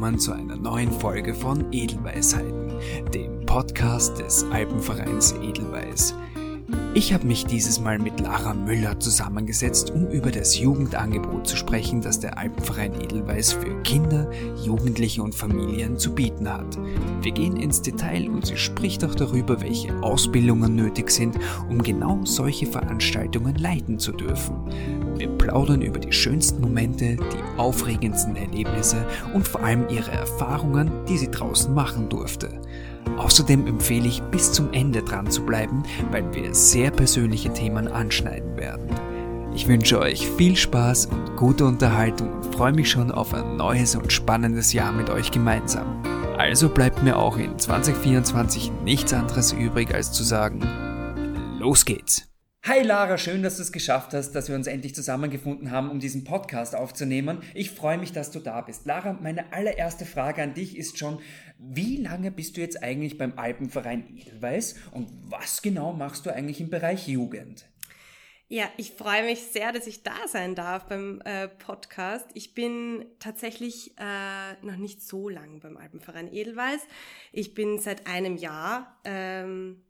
willkommen zu einer neuen Folge von Edelweisheiten, dem Podcast des Alpenvereins Edelweiß. Ich habe mich dieses Mal mit Lara Müller zusammengesetzt, um über das Jugendangebot zu sprechen, das der Alpenverein Edelweiß für Kinder, Jugendliche und Familien zu bieten hat. Wir gehen ins Detail und sie spricht auch darüber, welche Ausbildungen nötig sind, um genau solche Veranstaltungen leiten zu dürfen. Plaudern über die schönsten Momente, die aufregendsten Erlebnisse und vor allem ihre Erfahrungen, die sie draußen machen durfte. Außerdem empfehle ich bis zum Ende dran zu bleiben, weil wir sehr persönliche Themen anschneiden werden. Ich wünsche euch viel Spaß und gute Unterhaltung und freue mich schon auf ein neues und spannendes Jahr mit euch gemeinsam. Also bleibt mir auch in 2024 nichts anderes übrig, als zu sagen, los geht's! Hi Lara, schön, dass du es geschafft hast, dass wir uns endlich zusammengefunden haben, um diesen Podcast aufzunehmen. Ich freue mich, dass du da bist. Lara, meine allererste Frage an dich ist schon, wie lange bist du jetzt eigentlich beim Alpenverein Edelweiß und was genau machst du eigentlich im Bereich Jugend? Ja, ich freue mich sehr, dass ich da sein darf beim äh, Podcast. Ich bin tatsächlich äh, noch nicht so lang beim Alpenverein Edelweiß. Ich bin seit einem Jahr ähm,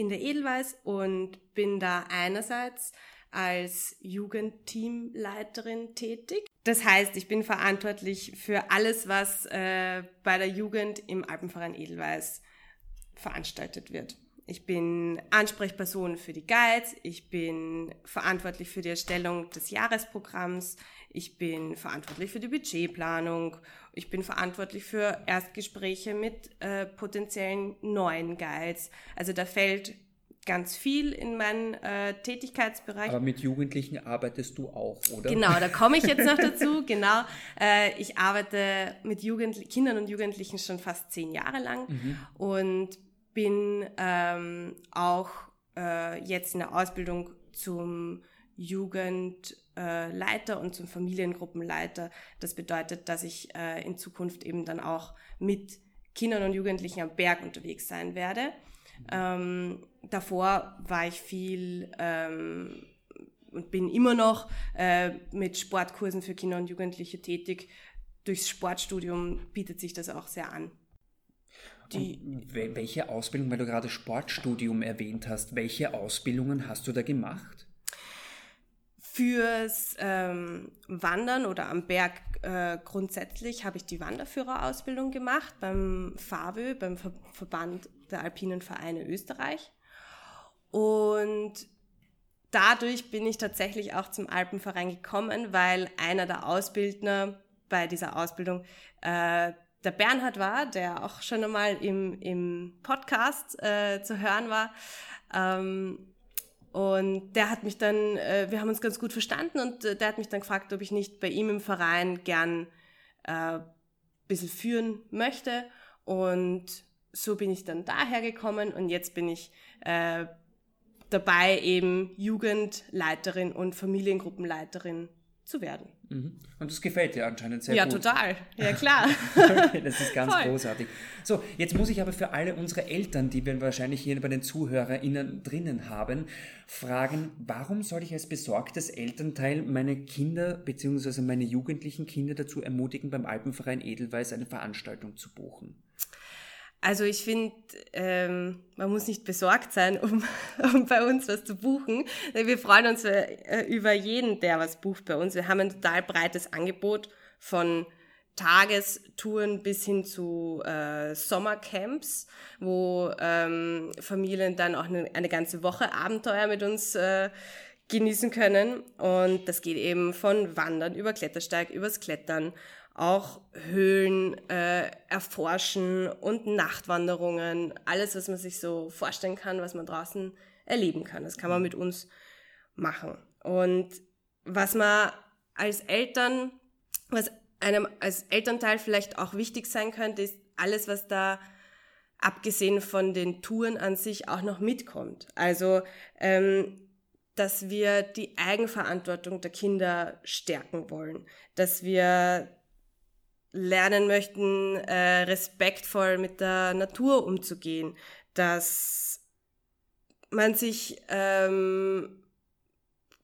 in der Edelweiß und bin da einerseits als Jugendteamleiterin tätig. Das heißt, ich bin verantwortlich für alles, was äh, bei der Jugend im Alpenverein Edelweiß veranstaltet wird. Ich bin Ansprechperson für die Guides, ich bin verantwortlich für die Erstellung des Jahresprogramms, ich bin verantwortlich für die Budgetplanung, ich bin verantwortlich für Erstgespräche mit äh, potenziellen neuen Guides. Also da fällt ganz viel in meinen äh, Tätigkeitsbereich. Aber mit Jugendlichen arbeitest du auch, oder? Genau, da komme ich jetzt noch dazu. Genau, äh, ich arbeite mit Jugend Kindern und Jugendlichen schon fast zehn Jahre lang mhm. und bin ähm, auch äh, jetzt in der Ausbildung zum Jugend äh, und zum Familiengruppenleiter. Das bedeutet, dass ich äh, in Zukunft eben dann auch mit Kindern und Jugendlichen am Berg unterwegs sein werde. Ähm, davor war ich viel ähm, und bin immer noch äh, mit Sportkursen für Kinder und Jugendliche tätig. Durchs Sportstudium bietet sich das auch sehr an. Die welche Ausbildung, weil du gerade Sportstudium erwähnt hast, welche Ausbildungen hast du da gemacht? Fürs ähm, Wandern oder am Berg äh, grundsätzlich habe ich die Wanderführerausbildung gemacht beim FAWÖ, beim Ver Verband der Alpinen Vereine Österreich. Und dadurch bin ich tatsächlich auch zum Alpenverein gekommen, weil einer der Ausbildner bei dieser Ausbildung äh, der Bernhard war, der auch schon einmal im, im Podcast äh, zu hören war. Ähm, und der hat mich dann, äh, wir haben uns ganz gut verstanden und äh, der hat mich dann gefragt, ob ich nicht bei ihm im Verein gern äh, bisschen führen möchte. Und so bin ich dann daher gekommen und jetzt bin ich äh, dabei, eben Jugendleiterin und Familiengruppenleiterin zu werden. Mhm. Und das gefällt dir anscheinend sehr ja, gut. Ja, total. Ja, klar. das ist ganz Voll. großartig. So, jetzt muss ich aber für alle unsere Eltern, die wir wahrscheinlich hier bei den ZuhörerInnen drinnen haben, fragen, warum soll ich als besorgtes Elternteil meine Kinder bzw. meine jugendlichen Kinder dazu ermutigen, beim Alpenverein Edelweiß eine Veranstaltung zu buchen? Also ich finde, ähm, man muss nicht besorgt sein, um, um bei uns was zu buchen. Wir freuen uns äh, über jeden, der was bucht bei uns. Wir haben ein total breites Angebot von Tagestouren bis hin zu äh, Sommercamps, wo ähm, Familien dann auch eine, eine, ganze Woche Abenteuer mit uns äh, genießen können. Und das geht eben von Wandern über Klettersteig, übers Klettern auch Höhlen äh, erforschen und Nachtwanderungen, alles, was man sich so vorstellen kann, was man draußen erleben kann. Das kann man mit uns machen. Und was man als Eltern, was einem als Elternteil vielleicht auch wichtig sein könnte, ist alles, was da abgesehen von den Touren an sich auch noch mitkommt. Also ähm, dass wir die Eigenverantwortung der Kinder stärken wollen, dass wir lernen möchten, äh, respektvoll mit der Natur umzugehen, dass man sich ähm,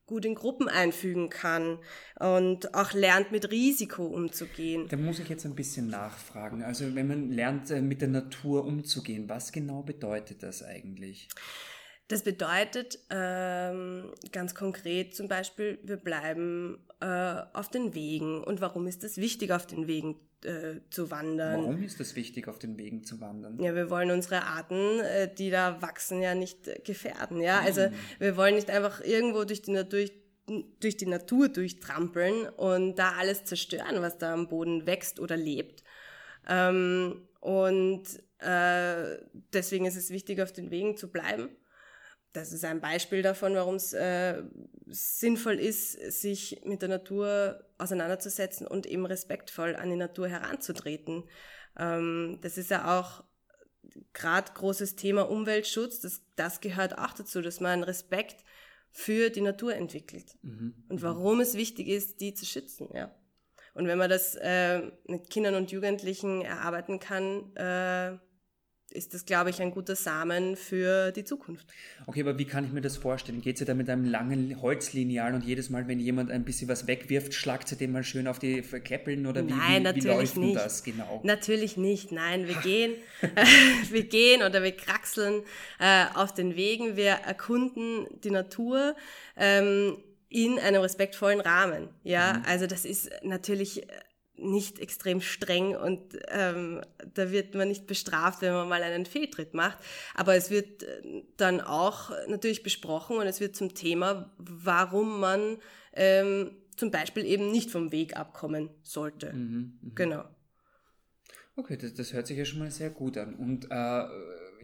gut in Gruppen einfügen kann und auch lernt, mit Risiko umzugehen. Da muss ich jetzt ein bisschen nachfragen. Also wenn man lernt, äh, mit der Natur umzugehen, was genau bedeutet das eigentlich? Das bedeutet ähm, ganz konkret zum Beispiel, wir bleiben äh, auf den Wegen. Und warum ist es wichtig, auf den Wegen äh, zu wandern? Warum ist es wichtig, auf den Wegen zu wandern? Ja, wir wollen unsere Arten, äh, die da wachsen, ja nicht äh, gefährden. Ja, also mhm. wir wollen nicht einfach irgendwo durch die, durch, durch die Natur durchtrampeln und da alles zerstören, was da am Boden wächst oder lebt. Ähm, und äh, deswegen ist es wichtig, auf den Wegen zu bleiben das ist ein Beispiel davon, warum es äh, sinnvoll ist, sich mit der Natur auseinanderzusetzen und eben respektvoll an die Natur heranzutreten. Ähm, das ist ja auch gerade großes Thema Umweltschutz. Das, das gehört auch dazu, dass man Respekt für die Natur entwickelt mhm. und warum es wichtig ist, die zu schützen. Ja. Und wenn man das äh, mit Kindern und Jugendlichen erarbeiten kann, äh, ist das, glaube ich, ein guter Samen für die Zukunft. Okay, aber wie kann ich mir das vorstellen? Geht sie da mit einem langen Holzlineal und jedes Mal, wenn jemand ein bisschen was wegwirft, schlagt sie den mal schön auf die Verkleppeln oder wie, Nein, wie, natürlich wie läuft nicht. das genau? Natürlich nicht, nein, wir gehen, wir gehen oder wir kraxeln äh, auf den Wegen, wir erkunden die Natur. Ähm, in einem respektvollen Rahmen. Ja, mhm. also das ist natürlich nicht extrem streng und ähm, da wird man nicht bestraft, wenn man mal einen Fehltritt macht. Aber es wird äh, dann auch natürlich besprochen und es wird zum Thema, warum man ähm, zum Beispiel eben nicht vom Weg abkommen sollte. Mhm, mh. Genau. Okay, das, das hört sich ja schon mal sehr gut an. Und äh,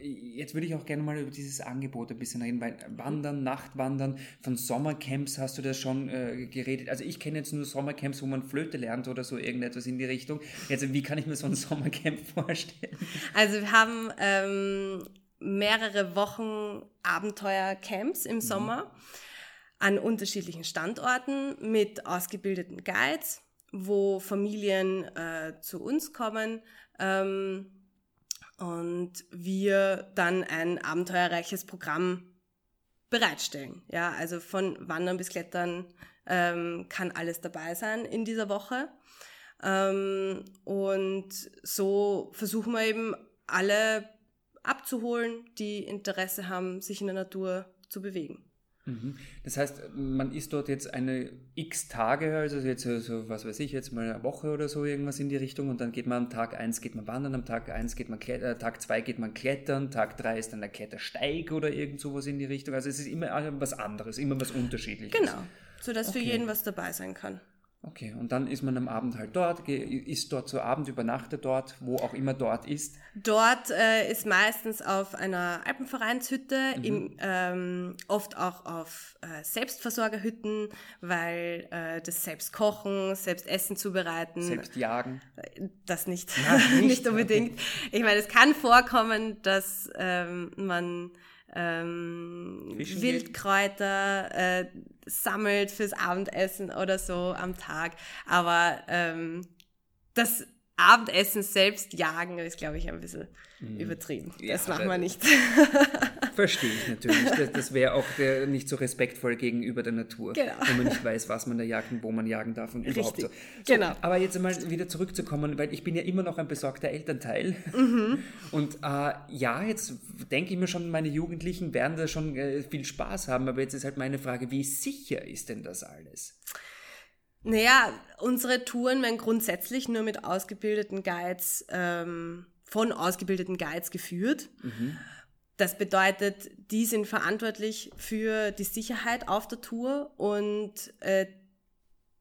jetzt würde ich auch gerne mal über dieses Angebot ein bisschen reden, weil Wandern, Nachtwandern, von Sommercamps hast du das schon äh, geredet. Also ich kenne jetzt nur Sommercamps, wo man Flöte lernt oder so irgendetwas in die Richtung. Jetzt, wie kann ich mir so ein Sommercamp vorstellen? Also wir haben ähm, mehrere Wochen Abenteuercamps im mhm. Sommer an unterschiedlichen Standorten mit ausgebildeten Guides, wo Familien äh, zu uns kommen. Ähm, und wir dann ein abenteuerreiches Programm bereitstellen. Ja, also von Wandern bis Klettern ähm, kann alles dabei sein in dieser Woche. Ähm, und so versuchen wir eben alle abzuholen, die Interesse haben, sich in der Natur zu bewegen. Mhm. Das heißt, man ist dort jetzt eine x Tage, also jetzt so, was weiß ich, jetzt mal eine Woche oder so irgendwas in die Richtung und dann geht man am Tag 1 geht man wandern, am Tag 1 geht man äh, Tag 2 geht man klettern, Tag 3 ist dann der Klettersteig oder irgend sowas in die Richtung. Also es ist immer was anderes, immer was unterschiedliches. Genau, sodass okay. für jeden was dabei sein kann. Okay, und dann ist man am Abend halt dort, ist dort zu Abend, übernachtet dort, wo auch immer dort ist? Dort äh, ist meistens auf einer Alpenvereinshütte, mhm. im, ähm, oft auch auf äh, Selbstversorgerhütten, weil äh, das selbst kochen, selbst Essen zubereiten. Selbst jagen? Äh, das nicht, ja, nicht. nicht unbedingt. Ich meine, es kann vorkommen, dass ähm, man ähm, Wildkräuter äh, sammelt fürs Abendessen oder so am Tag. Aber ähm, das Abendessen selbst jagen ist, glaube ich, ein bisschen mhm. übertrieben. Ja, das machen wir nicht. Verstehe ich natürlich. Das, das wäre auch der, nicht so respektvoll gegenüber der Natur, genau. wenn man nicht weiß, was man da jagt und wo man jagen darf und überhaupt so. so. Genau. Aber jetzt einmal wieder zurückzukommen, weil ich bin ja immer noch ein besorgter Elternteil. Mhm. Und äh, ja, jetzt denke ich mir schon, meine Jugendlichen werden da schon äh, viel Spaß haben, aber jetzt ist halt meine Frage, wie sicher ist denn das alles? Naja, unsere Touren werden grundsätzlich nur mit ausgebildeten Guides, ähm, von ausgebildeten Guides geführt. Mhm. Das bedeutet, die sind verantwortlich für die Sicherheit auf der Tour und äh,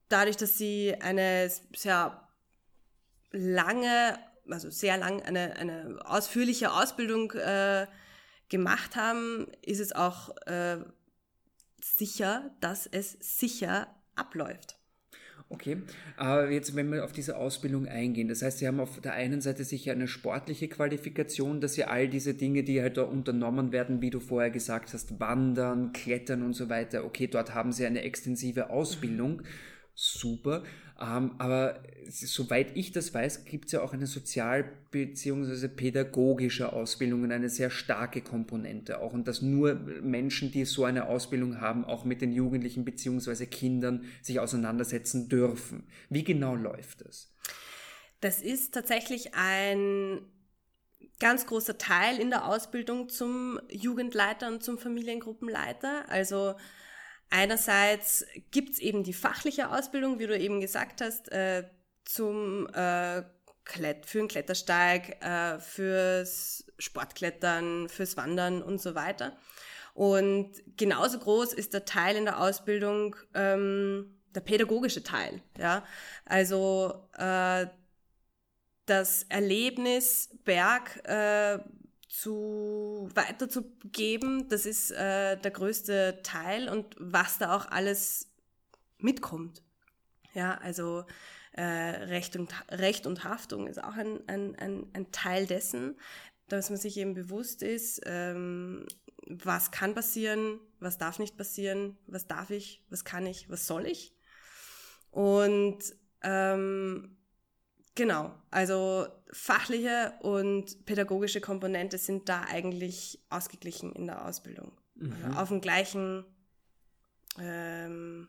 dadurch, dass sie eine sehr lange, also sehr lang, eine, eine ausführliche Ausbildung äh, gemacht haben, ist es auch äh, sicher, dass es sicher abläuft. Okay, aber jetzt, wenn wir auf diese Ausbildung eingehen, das heißt, Sie haben auf der einen Seite sicher eine sportliche Qualifikation, dass Sie all diese Dinge, die halt da unternommen werden, wie du vorher gesagt hast, Wandern, Klettern und so weiter, okay, dort haben Sie eine extensive Ausbildung, super. Ähm, aber soweit ich das weiß, gibt es ja auch eine sozial- bzw. pädagogische Ausbildung und eine sehr starke Komponente auch. Und dass nur Menschen, die so eine Ausbildung haben, auch mit den Jugendlichen bzw. Kindern sich auseinandersetzen dürfen. Wie genau läuft das? Das ist tatsächlich ein ganz großer Teil in der Ausbildung zum Jugendleiter und zum Familiengruppenleiter. Also einerseits gibt es eben die fachliche Ausbildung, wie du eben gesagt hast, äh, zum äh, Klett für den Klettersteig, äh, fürs Sportklettern, fürs Wandern und so weiter. Und genauso groß ist der Teil in der Ausbildung ähm, der pädagogische Teil. Ja, also äh, das Erlebnis Berg äh, zu weiterzugeben, das ist äh, der größte Teil und was da auch alles mitkommt. Ja, also äh, Recht, und, Recht und Haftung ist auch ein, ein, ein, ein Teil dessen, dass man sich eben bewusst ist, ähm, was kann passieren, was darf nicht passieren, was darf ich, was kann ich, was soll ich. Und ähm, Genau, also fachliche und pädagogische Komponente sind da eigentlich ausgeglichen in der Ausbildung. Mhm. Also auf dem gleichen ähm,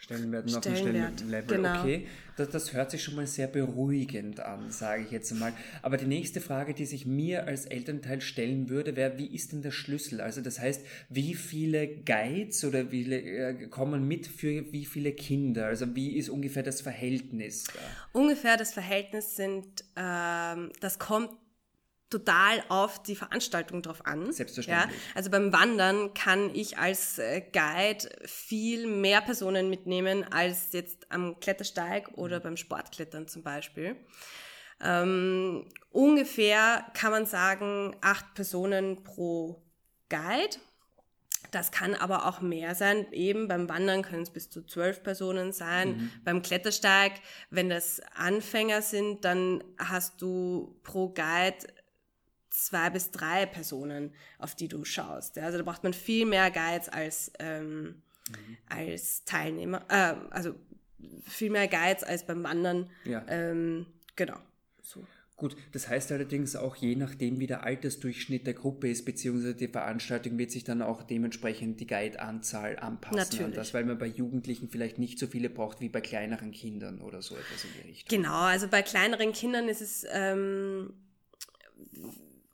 Stellenwert noch Stellenwert. Stellenlevel. Genau. Okay, das, das hört sich schon mal sehr beruhigend an, sage ich jetzt mal. Aber die nächste Frage, die sich mir als Elternteil stellen würde, wäre, wie ist denn der Schlüssel? Also das heißt, wie viele Guides oder wie äh, kommen mit für wie viele Kinder? Also wie ist ungefähr das Verhältnis da? Ungefähr das Verhältnis sind, ähm, das kommt total auf die Veranstaltung drauf an. Selbstverständlich. Ja? Also beim Wandern kann ich als äh, Guide viel mehr Personen mitnehmen als jetzt am Klettersteig oder mhm. beim Sportklettern zum Beispiel. Ähm, ungefähr kann man sagen, acht Personen pro Guide. Das kann aber auch mehr sein. Eben beim Wandern können es bis zu zwölf Personen sein. Mhm. Beim Klettersteig, wenn das Anfänger sind, dann hast du pro Guide zwei bis drei Personen, auf die du schaust. Also da braucht man viel mehr Guides als, ähm, mhm. als Teilnehmer, äh, also viel mehr Guides als beim Wandern. Ja. Ähm, genau. So. Gut, das heißt allerdings auch je nachdem, wie der Altersdurchschnitt der Gruppe ist, beziehungsweise die Veranstaltung wird sich dann auch dementsprechend die Guide-Anzahl anpassen Natürlich. an das, weil man bei Jugendlichen vielleicht nicht so viele braucht wie bei kleineren Kindern oder so etwas in die Richtung. Genau, also bei kleineren Kindern ist es ähm,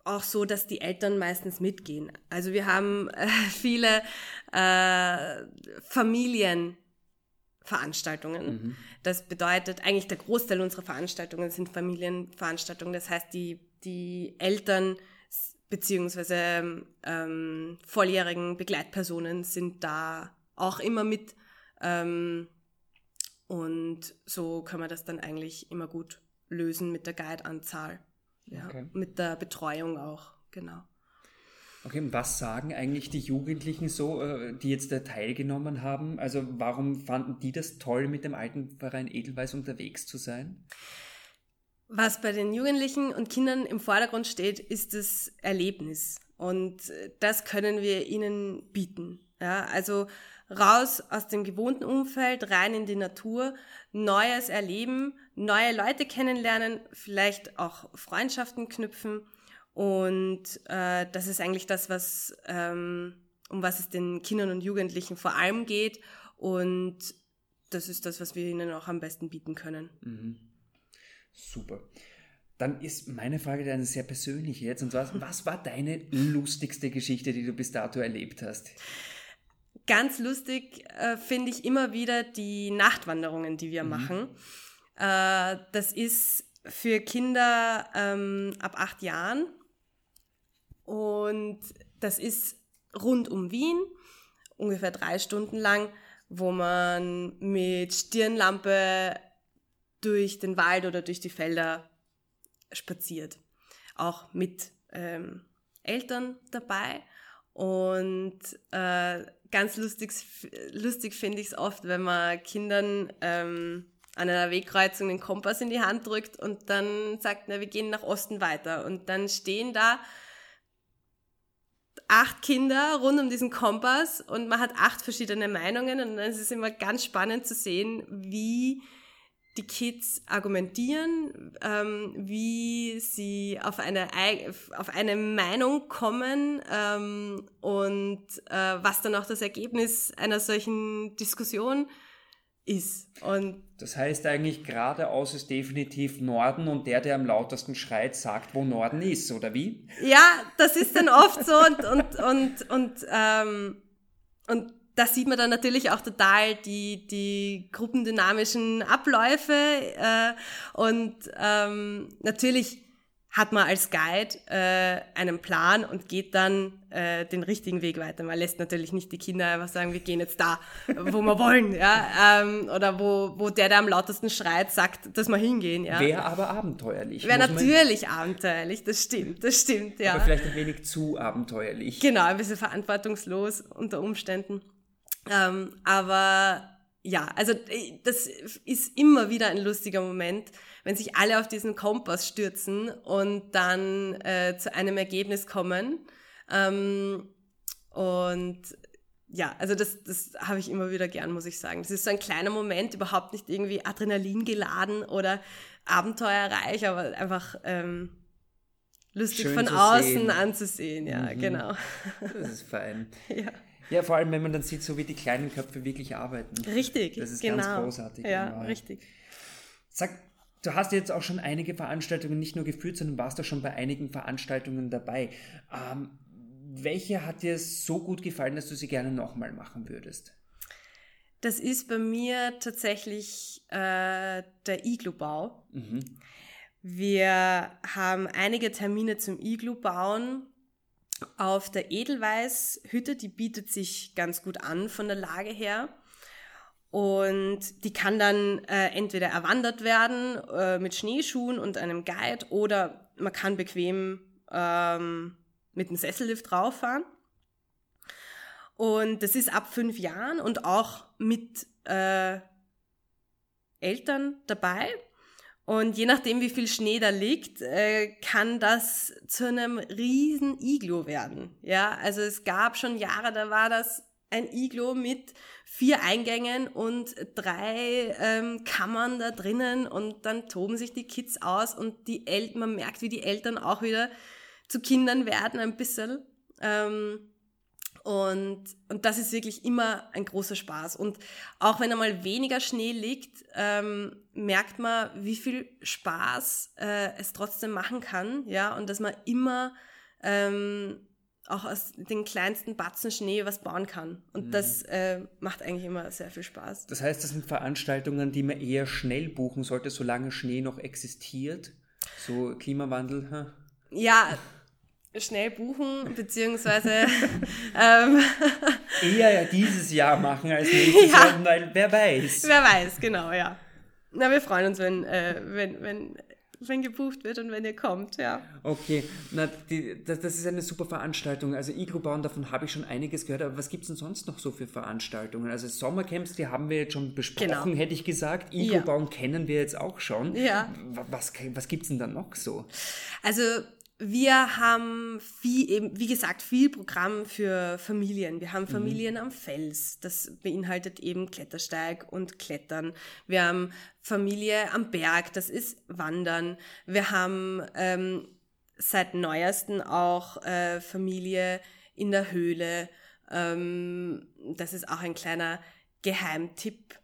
auch so, dass die Eltern meistens mitgehen. Also wir haben äh, viele äh, Familienveranstaltungen. Mhm. Das bedeutet, eigentlich der Großteil unserer Veranstaltungen sind Familienveranstaltungen. Das heißt, die, die Eltern beziehungsweise ähm, volljährigen Begleitpersonen sind da auch immer mit. Ähm, und so kann man das dann eigentlich immer gut lösen mit der Guide-Anzahl. Ja, okay. Mit der Betreuung auch, genau. Okay, und was sagen eigentlich die Jugendlichen so, äh, die jetzt da teilgenommen haben? Also warum fanden die das toll, mit dem alten Verein Edelweiß unterwegs zu sein? Was bei den Jugendlichen und Kindern im Vordergrund steht, ist das Erlebnis. Und äh, das können wir ihnen bieten. Ja, also raus aus dem gewohnten Umfeld, rein in die Natur, Neues erleben, neue Leute kennenlernen, vielleicht auch Freundschaften knüpfen. Und äh, das ist eigentlich das, was, ähm, um was es den Kindern und Jugendlichen vor allem geht. Und das ist das, was wir ihnen auch am besten bieten können. Mhm. Super. Dann ist meine Frage eine sehr persönliche jetzt. Und zwar, was war deine lustigste Geschichte, die du bis dato erlebt hast? Ganz lustig äh, finde ich immer wieder die Nachtwanderungen, die wir mhm. machen. Äh, das ist für Kinder ähm, ab acht Jahren und das ist rund um Wien, ungefähr drei Stunden lang, wo man mit Stirnlampe durch den Wald oder durch die Felder spaziert. Auch mit ähm, Eltern dabei. Und äh, ganz lustig, lustig finde ich es oft, wenn man Kindern ähm, an einer Wegkreuzung den Kompass in die Hand drückt und dann sagt, na, wir gehen nach Osten weiter. Und dann stehen da acht Kinder rund um diesen Kompass und man hat acht verschiedene Meinungen und dann ist es immer ganz spannend zu sehen, wie die Kids argumentieren, ähm, wie sie auf eine, auf eine Meinung kommen ähm, und äh, was dann auch das Ergebnis einer solchen Diskussion ist. Und das heißt eigentlich, geradeaus ist definitiv Norden und der, der am lautesten schreit, sagt, wo Norden ist, oder wie? Ja, das ist dann oft so und, und, und, und, ähm, und da sieht man dann natürlich auch total die, die gruppendynamischen Abläufe äh, und ähm, natürlich hat man als Guide äh, einen Plan und geht dann äh, den richtigen Weg weiter. Man lässt natürlich nicht die Kinder einfach sagen, wir gehen jetzt da, wo wir wollen, ja, ähm, oder wo, wo der, der am lautesten schreit, sagt, dass wir hingehen, ja. Wäre aber abenteuerlich. Wäre natürlich abenteuerlich, das stimmt, das stimmt, ja. Aber vielleicht ein wenig zu abenteuerlich. Genau, ein bisschen verantwortungslos unter Umständen. Ähm, aber ja, also äh, das ist immer wieder ein lustiger Moment, wenn sich alle auf diesen Kompass stürzen und dann äh, zu einem Ergebnis kommen. Ähm, und ja, also das, das habe ich immer wieder gern, muss ich sagen. Das ist so ein kleiner Moment, überhaupt nicht irgendwie Adrenalin geladen oder abenteuerreich, aber einfach ähm, lustig Schön von außen sehen. anzusehen. Ja, mhm. genau. Das ist fein. ja. Ja, vor allem, wenn man dann sieht, so wie die kleinen Köpfe wirklich arbeiten. Richtig. Das ist genau. ganz großartig. Ja, genau. richtig. Sag, du hast jetzt auch schon einige Veranstaltungen nicht nur geführt, sondern warst auch schon bei einigen Veranstaltungen dabei. Ähm, welche hat dir so gut gefallen, dass du sie gerne nochmal machen würdest? Das ist bei mir tatsächlich äh, der Iglu-Bau. Mhm. Wir haben einige Termine zum Iglu-Bauen auf der Edelweiß-Hütte, die bietet sich ganz gut an von der Lage her. Und die kann dann äh, entweder erwandert werden äh, mit Schneeschuhen und einem Guide oder man kann bequem ähm, mit einem Sessellift rauffahren. Und das ist ab fünf Jahren und auch mit äh, Eltern dabei. Und je nachdem, wie viel Schnee da liegt, äh, kann das zu einem riesen Iglo werden. Ja, also es gab schon Jahre, da war das ein Iglo mit vier Eingängen und drei ähm, Kammern da drinnen und dann toben sich die Kids aus und die Eltern, man merkt, wie die Eltern auch wieder zu Kindern werden ein bisschen. Ähm, und, und das ist wirklich immer ein großer Spaß. Und auch wenn einmal weniger Schnee liegt, ähm, merkt man, wie viel Spaß äh, es trotzdem machen kann. Ja, und dass man immer ähm, auch aus den kleinsten Batzen Schnee was bauen kann. Und mhm. das äh, macht eigentlich immer sehr viel Spaß. Das heißt, das sind Veranstaltungen, die man eher schnell buchen sollte, solange Schnee noch existiert. So Klimawandel. Hm? Ja, schnell buchen, beziehungsweise ähm, eher ja dieses Jahr machen als nächstes ja. Jahr, weil wer weiß. Wer weiß, genau, ja. Na, wir freuen uns, wenn, äh, wenn, wenn, wenn gebucht wird und wenn ihr kommt, ja. Okay, na, die, das, das ist eine super Veranstaltung. Also Iglu-Bauen, davon habe ich schon einiges gehört, aber was gibt es denn sonst noch so für Veranstaltungen? Also Sommercamps, die haben wir jetzt schon besprochen, genau. hätte ich gesagt. Iglu-Bauen ja. kennen wir jetzt auch schon. Ja. Was, was gibt es denn da noch so? Also wir haben viel, eben, wie gesagt, viel Programm für Familien. Wir haben mhm. Familien mhm. am Fels. Das beinhaltet eben Klettersteig und Klettern. Wir haben Familie am Berg. Das ist Wandern. Wir haben ähm, seit neuesten auch äh, Familie in der Höhle. Ähm, das ist auch ein kleiner Geheimtipp.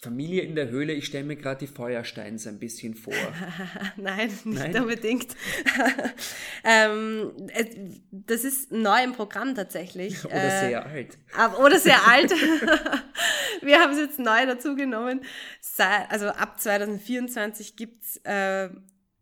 Familie in der Höhle, ich stelle mir gerade die Feuersteins ein bisschen vor. Nein, nicht Nein? unbedingt. ähm, das ist neu im Programm tatsächlich. Oder äh, sehr alt. Oder sehr alt. Wir haben es jetzt neu dazu genommen. Also ab 2024 gibt's äh,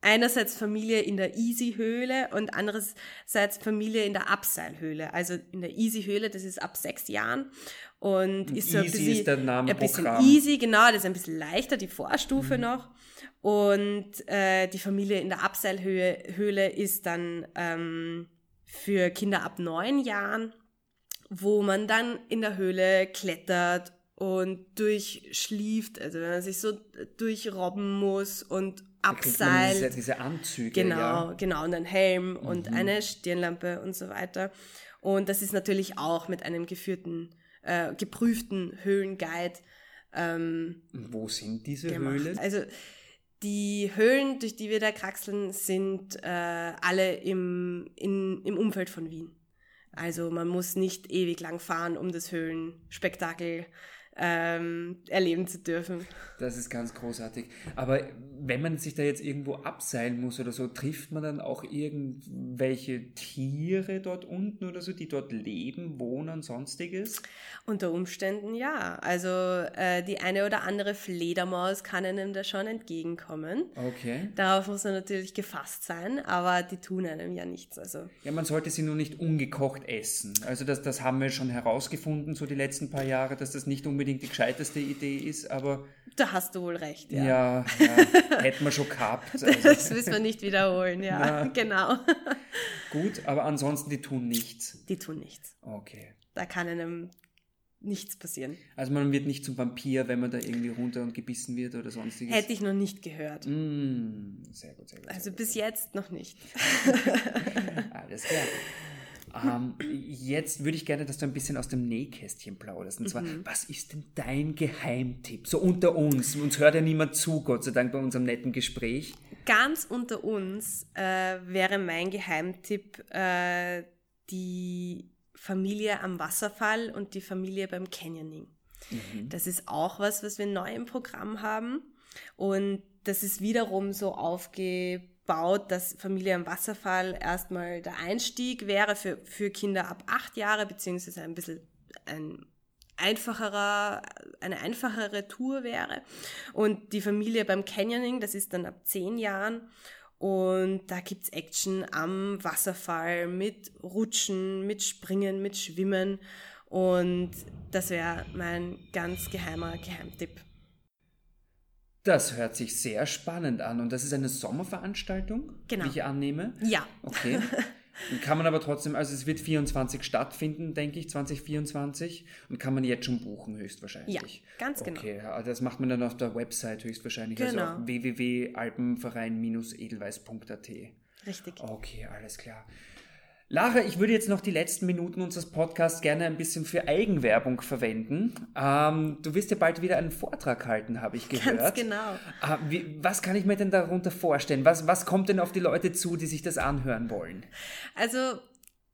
einerseits Familie in der Easy-Höhle und andererseits Familie in der Abseilhöhle. Also in der Easy-Höhle, das ist ab sechs Jahren und ist so ein bisschen, ist der Name ein bisschen easy, genau, das ist ein bisschen leichter, die Vorstufe mhm. noch. Und äh, die Familie in der Abseilhöhle ist dann ähm, für Kinder ab neun Jahren, wo man dann in der Höhle klettert und durchschlieft, also wenn man sich so durchrobben muss und Abseil. Diese, diese, Anzüge. Genau, ja. genau, und ein Helm mhm. und eine Stirnlampe und so weiter. Und das ist natürlich auch mit einem geführten äh, geprüften Höhlenguide Ähm, Wo sind diese gemacht. Höhlen? Also die Höhlen, durch die wir da kraxeln, sind äh, alle im, in, im Umfeld von Wien. Also man muss nicht ewig lang fahren, um das Höhlenspektakel ähm, erleben zu dürfen. Das ist ganz großartig. Aber wenn man sich da jetzt irgendwo abseilen muss oder so, trifft man dann auch irgendwelche Tiere dort unten oder so, die dort leben, wohnen, sonstiges? Unter Umständen ja. Also äh, die eine oder andere Fledermaus kann einem da schon entgegenkommen. Okay. Darauf muss man natürlich gefasst sein, aber die tun einem ja nichts. Also Ja, man sollte sie nur nicht ungekocht essen. Also das, das haben wir schon herausgefunden, so die letzten paar Jahre, dass das nicht unbedingt die gescheiteste Idee ist, aber da hast du wohl recht, ja. ja, ja, hätten wir schon gehabt. Also, Das müssen wir nicht wiederholen, ja. Ja. Genau. gut, aber ansonsten, die tun nichts. Die tun nichts. Okay. Da kann einem nichts passieren. Also man wird nicht zum Vampir, wenn man da irgendwie runter und gebissen wird oder sonstiges. Hätte ich noch nicht gehört. Mm, sehr gut, sehr gut. Also sehr gut. bis jetzt noch nicht. Alles klar. Ähm, jetzt würde ich gerne, dass du ein bisschen aus dem Nähkästchen plauderst. Und zwar, Mhm. was ist denn dein Geheimtipp? So unter uns. Uns hört ja niemand zu, Gott sei Dank, bei unserem netten Gespräch. Ganz unter uns äh, wäre mein Geheimtipp äh, die Familie am Wasserfall und die Familie beim Canyoning. Das ist auch was, was wir neu im Programm haben. Und das ist wiederum so aufgebaut, dass Familie am Wasserfall erstmal der Einstieg wäre für, für Kinder ab acht Jahre, beziehungsweise ein bisschen ein einfacherer, eine einfachere Tour wäre. Und die Familie beim Canyoning, das ist dann ab zehn Jahren. Und da gibt's Action am Wasserfall mit Rutschen, mit Springen, mit Schwimmen. Und das wäre mein ganz geheimer Geheimtipp. Das hört sich sehr spannend an. Und das ist eine Sommerveranstaltung, Genau. wie ich annehme. Ja, Okay. Kann man aber trotzdem, also es wird 24 stattfinden, denke ich, 2024. Und kann man jetzt schon buchen, höchstwahrscheinlich. Ja, ganz genau. Okay, das macht man dann auf der Website höchstwahrscheinlich, also Genau. auf www.alpenverein-edelweiß.at. richtig. Okay, alles klar. Lara, ich würde jetzt noch die letzten Minuten unseres Podcasts gerne ein bisschen für Eigenwerbung verwenden. Ähm, du wirst ja bald wieder einen Vortrag halten, habe ich gehört. Ganz genau. Ah, wie, was kann ich mir denn darunter vorstellen? Was, was kommt denn auf die Leute zu, die sich das anhören wollen? Also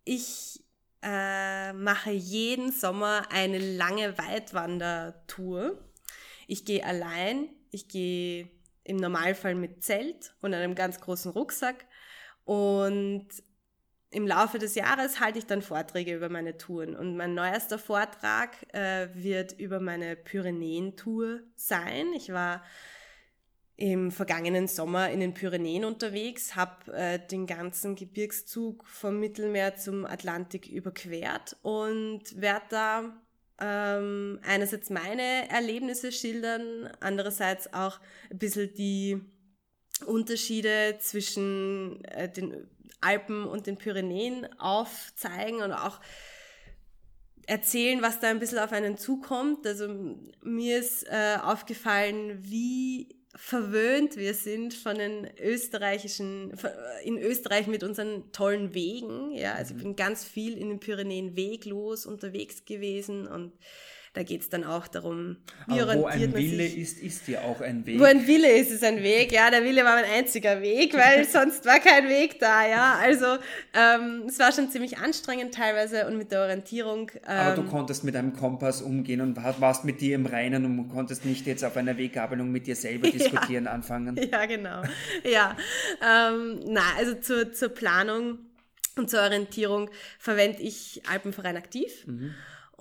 ich äh, mache jeden Sommer eine lange Weitwandertour. Ich gehe allein, ich gehe im Normalfall mit Zelt und einem ganz großen Rucksack und im Laufe des Jahres halte ich dann Vorträge über meine Touren. Und mein neuester Vortrag äh, wird über meine Pyrenäen-Tour sein. Ich war im vergangenen Sommer in den Pyrenäen unterwegs, habe äh, den ganzen Gebirgszug vom Mittelmeer zum Atlantik überquert und werde da ähm, einerseits meine Erlebnisse schildern, andererseits auch ein bisschen die Unterschiede zwischen äh, den Alpen und den Pyrenäen aufzeigen und auch erzählen, was da ein bisschen auf einen zukommt. Also mir ist äh, aufgefallen, wie verwöhnt wir sind von den österreichischen, in Österreich mit unseren tollen Wegen. Ja, also ich bin ganz viel in den Pyrenäen weglos unterwegs gewesen und da geht's dann auch darum, wie Aber wo ein Wille sich. ist, ist ja auch ein Weg. Wo ein Wille ist, ist ein Weg. Ja, der Wille war mein einziger Weg, weil sonst war kein Weg da. Ja, also ähm, es war schon ziemlich anstrengend teilweise und mit der Orientierung. Ähm, Aber du konntest mit einem Kompass umgehen und war- warst mit dir im Reinen und konntest nicht jetzt auf einer Weggabelung mit dir selber diskutieren anfangen. Ja, genau. Ja, ähm, na, also zur, zur Planung und zur Orientierung verwende ich Alpenverein aktiv.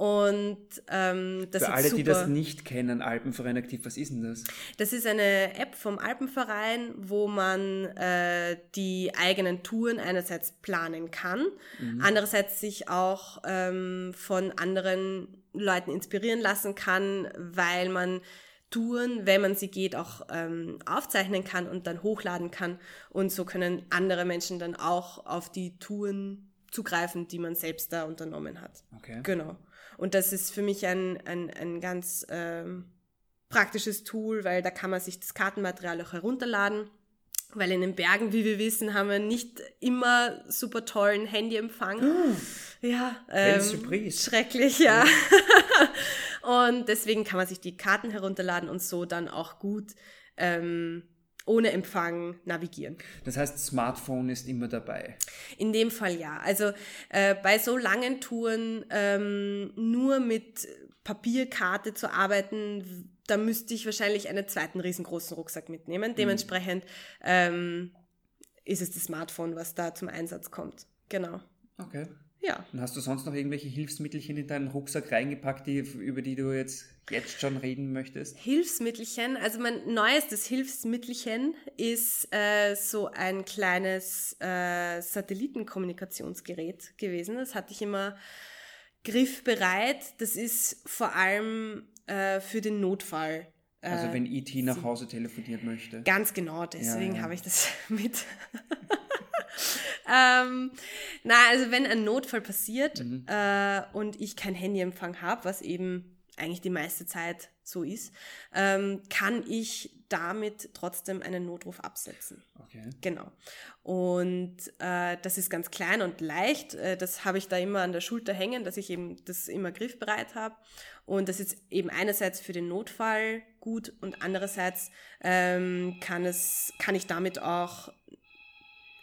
Und ähm, das Mhm. Für ist alle, super. die das nicht kennen, Alpenverein aktiv, was ist denn das? Das ist eine App vom Alpenverein, wo man äh, die eigenen Touren einerseits planen kann, andererseits sich auch ähm, von anderen Leuten inspirieren lassen kann, weil man Touren, wenn man sie geht, auch ähm, aufzeichnen kann und dann hochladen kann. Und so können andere Menschen dann auch auf die Touren zugreifen, die man selbst da unternommen hat. Okay. Genau. Und das ist für mich ein, ein, ein ganz ähm, praktisches Tool, weil da kann man sich das Kartenmaterial auch herunterladen. Weil in den Bergen, wie wir wissen, haben wir nicht immer super tollen Handyempfang. Ja, Quelle ähm, schrecklich, ja. Und deswegen kann man sich die Karten herunterladen und so dann auch gut ähm, ohne Empfang navigieren. Das heißt, Smartphone ist immer dabei. In dem Fall ja. Also äh, bei so langen Touren ähm, nur mit Papierkarte zu arbeiten, da müsste ich wahrscheinlich einen zweiten riesengroßen Rucksack mitnehmen. Mhm. Dementsprechend ähm, ist es das Smartphone, was da zum Einsatz kommt. Genau. Okay. Ja. Und hast du sonst noch irgendwelche Hilfsmittelchen in deinen Rucksack reingepackt, die, über die du jetzt, jetzt schon reden möchtest? Hilfsmittelchen, also mein neuestes Hilfsmittelchen ist äh, so ein kleines äh, Satellitenkommunikationsgerät gewesen. Das hatte ich immer griffbereit. Das ist vor allem äh, für den Notfall. Also wenn IT e nach Hause telefonieren möchte. Ganz genau, deswegen ja, ja. habe ich das mit. ähm, na, also wenn ein Notfall passiert mhm. äh, und ich kein Handyempfang habe, was eben eigentlich die meiste Zeit so ist, ähm, kann ich damit trotzdem einen Notruf absetzen. Okay. Genau. Und äh, das ist ganz klein und leicht. Äh, das habe ich da immer an der Schulter hängen, dass ich eben das immer griffbereit habe. Und das ist eben einerseits für den Notfall gut und andererseits ähm, kann, es, kann ich damit auch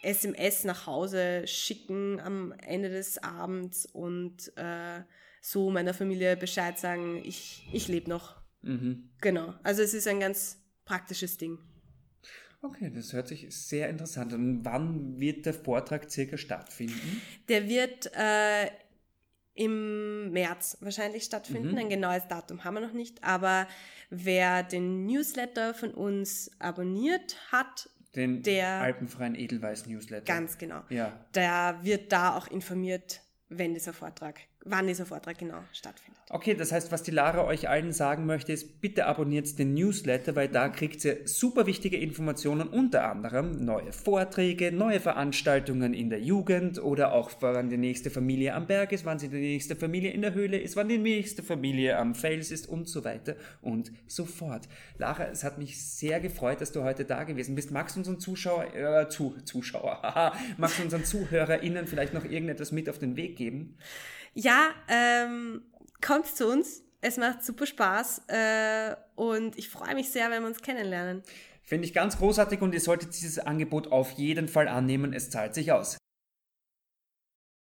SMS nach Hause schicken am Ende des Abends und äh, so meiner Familie Bescheid sagen, ich, ich lebe noch. Mhm. Genau. Also es ist ein ganz praktisches Ding. Okay, das hört sich sehr interessant an. Wann wird der Vortrag circa stattfinden? Der wird äh, im März wahrscheinlich stattfinden. Mhm. Ein genaues Datum haben wir noch nicht. Aber wer den Newsletter von uns abonniert hat, den der Alpenfreien Edelweiß Newsletter. Ganz genau. Ja. Der wird da auch informiert, wenn dieser Vortrag wann dieser Vortrag genau stattfindet. Okay, das heißt, was die Lara euch allen sagen möchte, ist, bitte abonniert den Newsletter, weil da kriegt ihr super wichtige Informationen, unter anderem neue Vorträge, neue Veranstaltungen in der Jugend oder auch wann die nächste Familie am Berg ist, wann die nächste Familie in der Höhle ist, wann die nächste Familie am Fels ist und so weiter und so fort. Lara, es hat mich sehr gefreut, dass du heute da gewesen bist. Magst du unseren Zuschauer, äh, zu, Zuschauer, haha, magst du unseren ZuhörerInnen vielleicht noch irgendetwas mit auf den Weg geben? Ja, ähm, kommt zu uns. Es macht super Spaß äh, und ich freue mich sehr, wenn wir uns kennenlernen. Finde ich ganz großartig und ihr solltet dieses Angebot auf jeden Fall annehmen. Es zahlt sich aus.